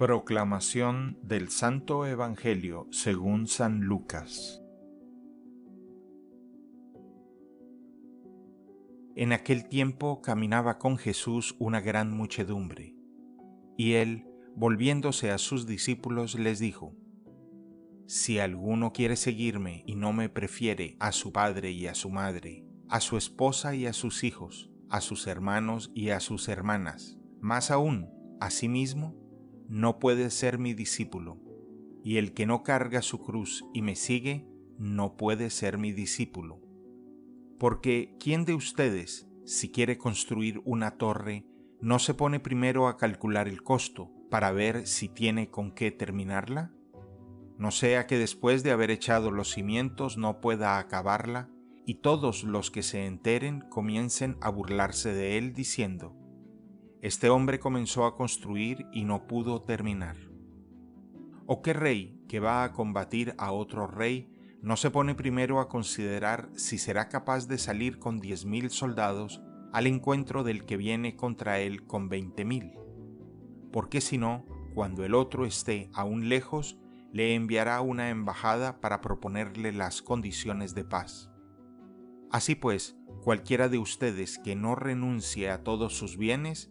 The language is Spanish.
Proclamación del Santo Evangelio según San Lucas. En aquel tiempo caminaba con Jesús una gran muchedumbre, y él, volviéndose a sus discípulos, les dijo, Si alguno quiere seguirme y no me prefiere a su padre y a su madre, a su esposa y a sus hijos, a sus hermanos y a sus hermanas, más aún a sí mismo, no puede ser mi discípulo, y el que no carga su cruz y me sigue, no puede ser mi discípulo. Porque ¿quién de ustedes, si quiere construir una torre, no se pone primero a calcular el costo para ver si tiene con qué terminarla? No sea que después de haber echado los cimientos no pueda acabarla, y todos los que se enteren comiencen a burlarse de él diciendo, este hombre comenzó a construir y no pudo terminar. ¿O qué rey que va a combatir a otro rey no se pone primero a considerar si será capaz de salir con diez mil soldados al encuentro del que viene contra él con veinte mil? Porque si no, cuando el otro esté aún lejos, le enviará una embajada para proponerle las condiciones de paz. Así pues, cualquiera de ustedes que no renuncie a todos sus bienes,